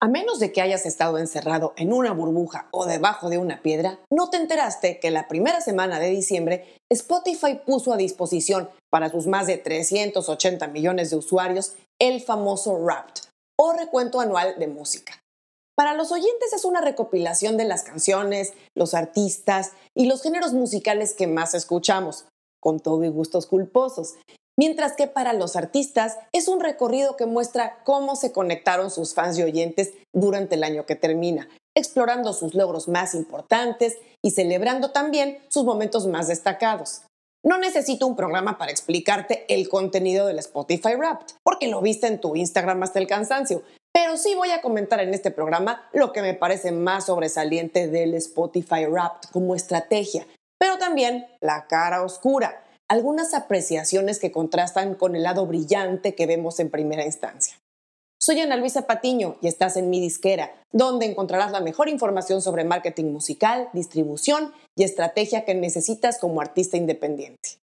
A menos de que hayas estado encerrado en una burbuja o debajo de una piedra, no te enteraste que la primera semana de diciembre Spotify puso a disposición para sus más de 380 millones de usuarios el famoso Wrapped o recuento anual de música. Para los oyentes es una recopilación de las canciones, los artistas y los géneros musicales que más escuchamos, con todo y gustos culposos, mientras que para los artistas es un recorrido que muestra cómo se conectaron sus fans y oyentes durante el año que termina, explorando sus logros más importantes y celebrando también sus momentos más destacados. No necesito un programa para explicarte el contenido del Spotify Wrapped, porque lo viste en tu Instagram hasta el cansancio, pero sí voy a comentar en este programa lo que me parece más sobresaliente del Spotify Wrapped como estrategia, pero también la cara oscura, algunas apreciaciones que contrastan con el lado brillante que vemos en primera instancia. Soy Ana Luisa Patiño y estás en mi disquera, donde encontrarás la mejor información sobre marketing musical, distribución y estrategia que necesitas como artista independiente.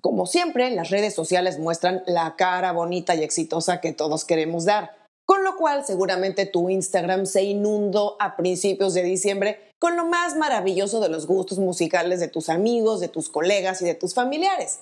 Como siempre, las redes sociales muestran la cara bonita y exitosa que todos queremos dar, con lo cual seguramente tu Instagram se inundó a principios de diciembre con lo más maravilloso de los gustos musicales de tus amigos, de tus colegas y de tus familiares.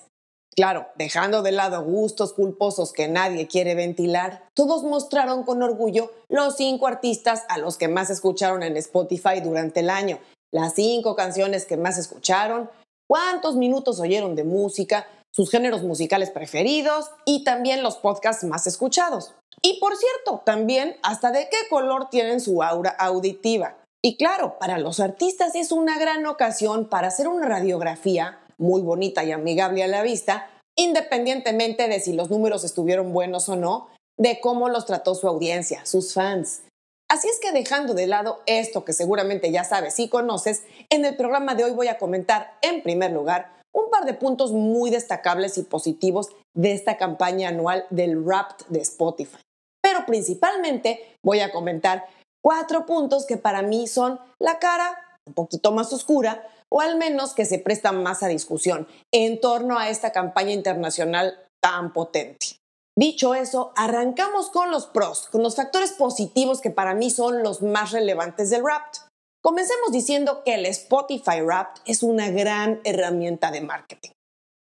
Claro, dejando de lado gustos culposos que nadie quiere ventilar, todos mostraron con orgullo los cinco artistas a los que más escucharon en Spotify durante el año, las cinco canciones que más escucharon, cuántos minutos oyeron de música, sus géneros musicales preferidos y también los podcasts más escuchados. Y por cierto, también hasta de qué color tienen su aura auditiva. Y claro, para los artistas es una gran ocasión para hacer una radiografía muy bonita y amigable a la vista, independientemente de si los números estuvieron buenos o no, de cómo los trató su audiencia, sus fans. Así es que dejando de lado esto que seguramente ya sabes y conoces, en el programa de hoy voy a comentar en primer lugar un par de puntos muy destacables y positivos de esta campaña anual del Wrapped de Spotify. Pero principalmente voy a comentar cuatro puntos que para mí son la cara un poquito más oscura o al menos que se prestan más a discusión en torno a esta campaña internacional tan potente. Dicho eso, arrancamos con los pros, con los factores positivos que para mí son los más relevantes del Wrapped. Comencemos diciendo que el Spotify Wrapped es una gran herramienta de marketing.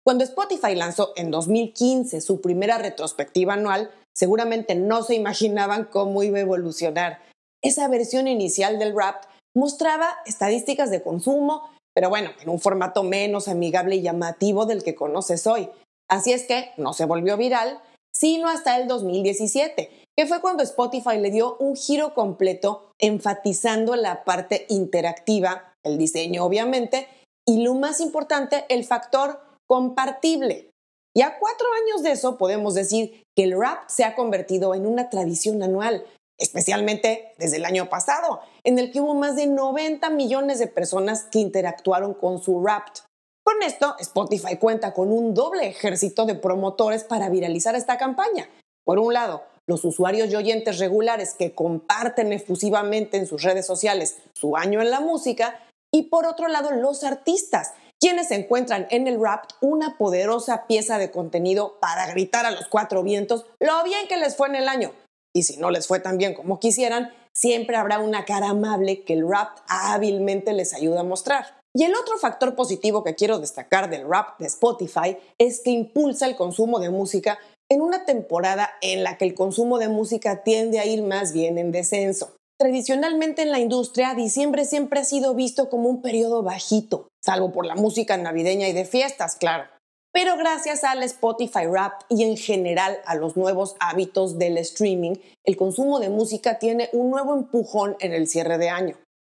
Cuando Spotify lanzó en 2015 su primera retrospectiva anual, seguramente no se imaginaban cómo iba a evolucionar esa versión inicial del rap mostraba estadísticas de consumo, pero bueno, en un formato menos amigable y llamativo del que conoces hoy. Así es que no se volvió viral, sino hasta el 2017, que fue cuando Spotify le dio un giro completo enfatizando la parte interactiva, el diseño obviamente, y lo más importante, el factor compartible. Y a cuatro años de eso podemos decir que el rap se ha convertido en una tradición anual, especialmente desde el año pasado, en el que hubo más de 90 millones de personas que interactuaron con su Wrapped. Con esto, Spotify cuenta con un doble ejército de promotores para viralizar esta campaña. Por un lado, los usuarios y oyentes regulares que comparten efusivamente en sus redes sociales su año en la música, y por otro lado, los artistas, quienes encuentran en el rap una poderosa pieza de contenido para gritar a los cuatro vientos lo bien que les fue en el año, y si no les fue tan bien como quisieran, siempre habrá una cara amable que el rap hábilmente les ayuda a mostrar. Y el otro factor positivo que quiero destacar del rap de Spotify es que impulsa el consumo de música en una temporada en la que el consumo de música tiende a ir más bien en descenso. Tradicionalmente en la industria, diciembre siempre ha sido visto como un periodo bajito, salvo por la música navideña y de fiestas, claro. Pero gracias al Spotify Rap y en general a los nuevos hábitos del streaming, el consumo de música tiene un nuevo empujón en el cierre de año.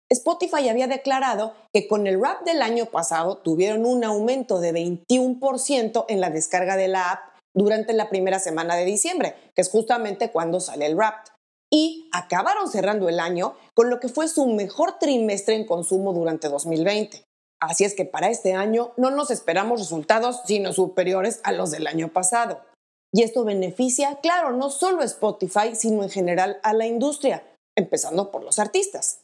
Spotify había declarado que con el rap del año pasado tuvieron un aumento de 21% en la descarga de la app durante la primera semana de diciembre, que es justamente cuando sale el rap. Y acabaron cerrando el año con lo que fue su mejor trimestre en consumo durante 2020. Así es que para este año no nos esperamos resultados sino superiores a los del año pasado. Y esto beneficia, claro, no solo a Spotify, sino en general a la industria, empezando por los artistas.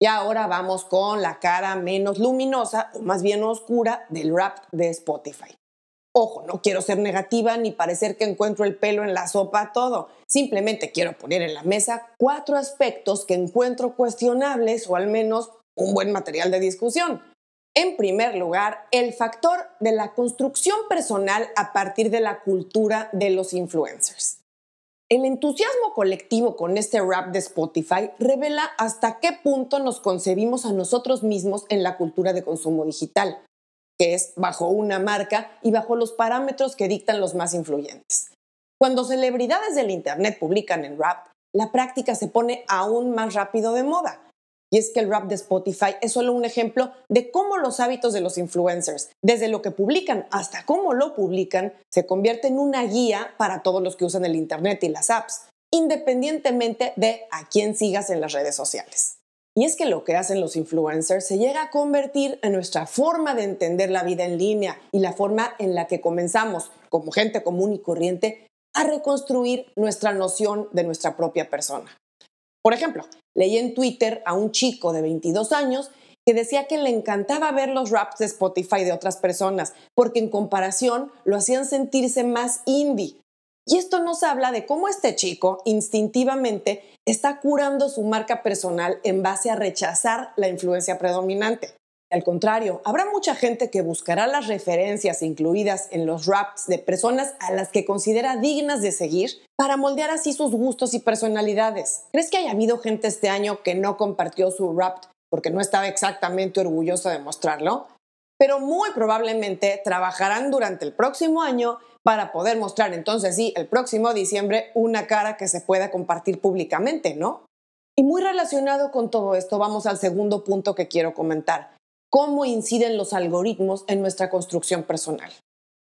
Y ahora vamos con la cara menos luminosa o más bien oscura del rap de Spotify. Ojo, no quiero ser negativa ni parecer que encuentro el pelo en la sopa todo. Simplemente quiero poner en la mesa cuatro aspectos que encuentro cuestionables o al menos un buen material de discusión. En primer lugar, el factor de la construcción personal a partir de la cultura de los influencers. El entusiasmo colectivo con este rap de Spotify revela hasta qué punto nos concebimos a nosotros mismos en la cultura de consumo digital que es bajo una marca y bajo los parámetros que dictan los más influyentes. Cuando celebridades del Internet publican en rap, la práctica se pone aún más rápido de moda. Y es que el rap de Spotify es solo un ejemplo de cómo los hábitos de los influencers, desde lo que publican hasta cómo lo publican, se convierte en una guía para todos los que usan el Internet y las apps, independientemente de a quién sigas en las redes sociales. Y es que lo que hacen los influencers se llega a convertir en nuestra forma de entender la vida en línea y la forma en la que comenzamos, como gente común y corriente, a reconstruir nuestra noción de nuestra propia persona. Por ejemplo, leí en Twitter a un chico de 22 años que decía que le encantaba ver los raps de Spotify de otras personas, porque en comparación lo hacían sentirse más indie, y esto nos habla de cómo este chico instintivamente está curando su marca personal en base a rechazar la influencia predominante. Al contrario, habrá mucha gente que buscará las referencias incluidas en los raps de personas a las que considera dignas de seguir para moldear así sus gustos y personalidades. ¿Crees que haya habido gente este año que no compartió su rap porque no estaba exactamente orgullosa de mostrarlo? Pero muy probablemente trabajarán durante el próximo año para poder mostrar entonces sí el próximo diciembre una cara que se pueda compartir públicamente, ¿no? Y muy relacionado con todo esto, vamos al segundo punto que quiero comentar, cómo inciden los algoritmos en nuestra construcción personal.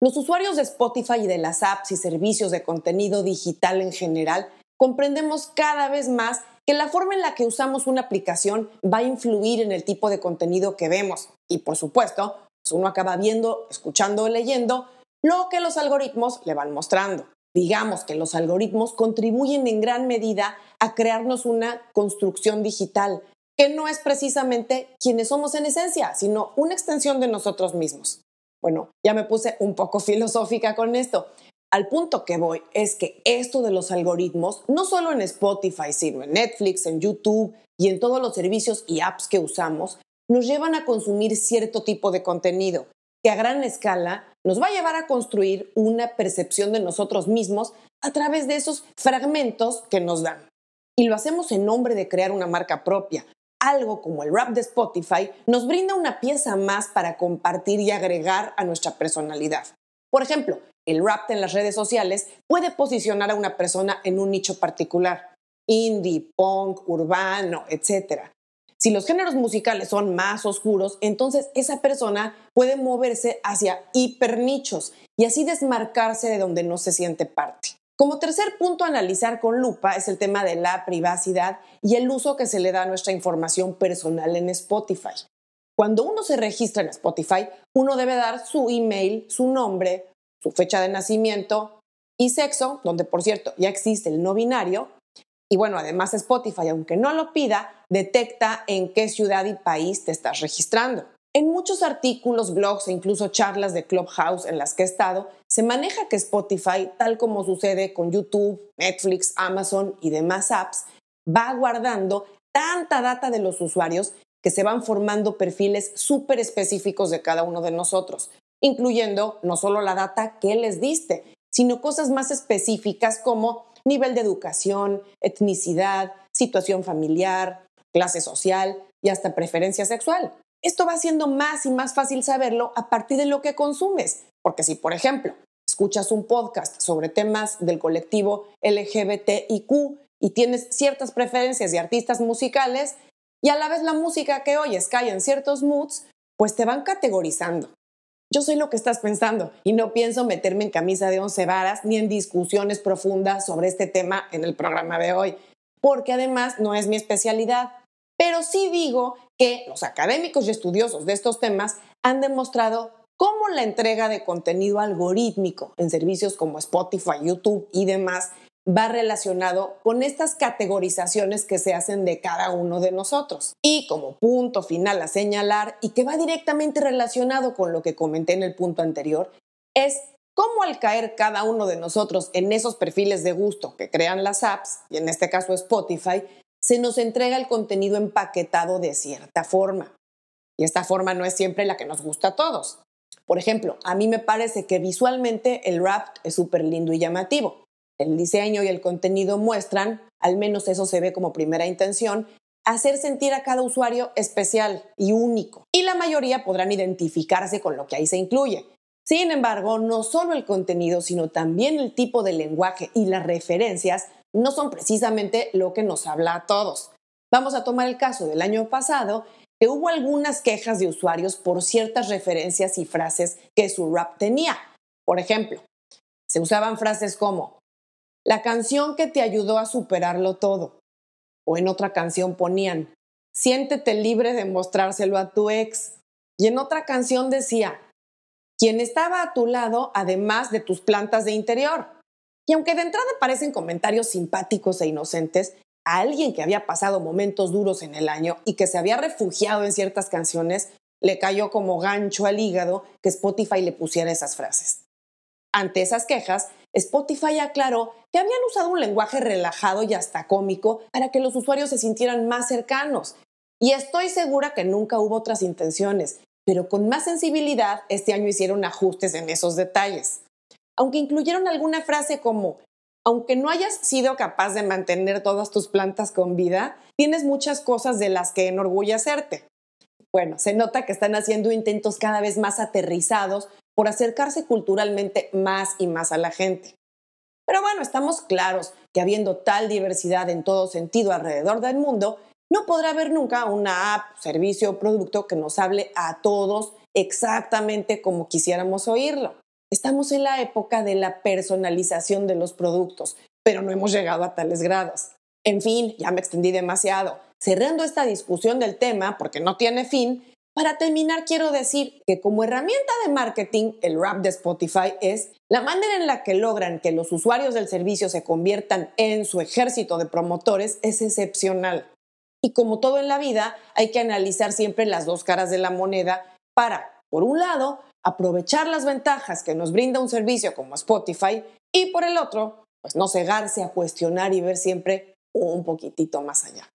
Los usuarios de Spotify y de las apps y servicios de contenido digital en general comprendemos cada vez más que la forma en la que usamos una aplicación va a influir en el tipo de contenido que vemos. Y por supuesto, pues uno acaba viendo, escuchando o leyendo lo que los algoritmos le van mostrando. Digamos que los algoritmos contribuyen en gran medida a crearnos una construcción digital que no es precisamente quienes somos en esencia, sino una extensión de nosotros mismos. Bueno, ya me puse un poco filosófica con esto. Al punto que voy es que esto de los algoritmos, no solo en Spotify, sino en Netflix, en YouTube y en todos los servicios y apps que usamos, nos llevan a consumir cierto tipo de contenido que a gran escala nos va a llevar a construir una percepción de nosotros mismos a través de esos fragmentos que nos dan. Y lo hacemos en nombre de crear una marca propia. Algo como el rap de Spotify nos brinda una pieza más para compartir y agregar a nuestra personalidad. Por ejemplo, el rap en las redes sociales puede posicionar a una persona en un nicho particular, indie, punk, urbano, etc. Si los géneros musicales son más oscuros, entonces esa persona puede moverse hacia hipernichos y así desmarcarse de donde no se siente parte. Como tercer punto a analizar con lupa es el tema de la privacidad y el uso que se le da a nuestra información personal en Spotify. Cuando uno se registra en Spotify, uno debe dar su email, su nombre, su fecha de nacimiento y sexo, donde por cierto ya existe el no binario, y bueno, además Spotify, aunque no lo pida, detecta en qué ciudad y país te estás registrando. En muchos artículos, blogs e incluso charlas de Clubhouse en las que he estado, se maneja que Spotify, tal como sucede con YouTube, Netflix, Amazon y demás apps, va guardando tanta data de los usuarios que se van formando perfiles súper específicos de cada uno de nosotros, incluyendo no solo la data que les diste, sino cosas más específicas como nivel de educación, etnicidad, situación familiar, clase social y hasta preferencia sexual. Esto va siendo más y más fácil saberlo a partir de lo que consumes, porque si, por ejemplo, escuchas un podcast sobre temas del colectivo LGBTIQ y tienes ciertas preferencias de artistas musicales y a la vez la música que oyes cae en ciertos moods, pues te van categorizando. Yo soy lo que estás pensando y no pienso meterme en camisa de once varas ni en discusiones profundas sobre este tema en el programa de hoy, porque además no es mi especialidad. Pero sí digo que los académicos y estudiosos de estos temas han demostrado cómo la entrega de contenido algorítmico en servicios como Spotify, YouTube y demás va relacionado con estas categorizaciones que se hacen de cada uno de nosotros. Y como punto final a señalar, y que va directamente relacionado con lo que comenté en el punto anterior, es cómo al caer cada uno de nosotros en esos perfiles de gusto que crean las apps, y en este caso Spotify, se nos entrega el contenido empaquetado de cierta forma. Y esta forma no es siempre la que nos gusta a todos. Por ejemplo, a mí me parece que visualmente el rap es súper lindo y llamativo. El diseño y el contenido muestran, al menos eso se ve como primera intención, hacer sentir a cada usuario especial y único. Y la mayoría podrán identificarse con lo que ahí se incluye. Sin embargo, no solo el contenido, sino también el tipo de lenguaje y las referencias no son precisamente lo que nos habla a todos. Vamos a tomar el caso del año pasado, que hubo algunas quejas de usuarios por ciertas referencias y frases que su rap tenía. Por ejemplo, se usaban frases como, la canción que te ayudó a superarlo todo. O en otra canción ponían, siéntete libre de mostrárselo a tu ex. Y en otra canción decía, quien estaba a tu lado además de tus plantas de interior. Y aunque de entrada parecen comentarios simpáticos e inocentes, a alguien que había pasado momentos duros en el año y que se había refugiado en ciertas canciones, le cayó como gancho al hígado que Spotify le pusiera esas frases. Ante esas quejas, Spotify aclaró que habían usado un lenguaje relajado y hasta cómico para que los usuarios se sintieran más cercanos. Y estoy segura que nunca hubo otras intenciones, pero con más sensibilidad este año hicieron ajustes en esos detalles aunque incluyeron alguna frase como, aunque no hayas sido capaz de mantener todas tus plantas con vida, tienes muchas cosas de las que enorgullecerte. Bueno, se nota que están haciendo intentos cada vez más aterrizados por acercarse culturalmente más y más a la gente. Pero bueno, estamos claros que habiendo tal diversidad en todo sentido alrededor del mundo, no podrá haber nunca una app, servicio o producto que nos hable a todos exactamente como quisiéramos oírlo. Estamos en la época de la personalización de los productos, pero no hemos llegado a tales grados. En fin, ya me extendí demasiado. Cerrando esta discusión del tema, porque no tiene fin, para terminar quiero decir que como herramienta de marketing, el rap de Spotify es la manera en la que logran que los usuarios del servicio se conviertan en su ejército de promotores es excepcional. Y como todo en la vida, hay que analizar siempre las dos caras de la moneda para, por un lado, aprovechar las ventajas que nos brinda un servicio como Spotify y por el otro, pues no cegarse a cuestionar y ver siempre un poquitito más allá.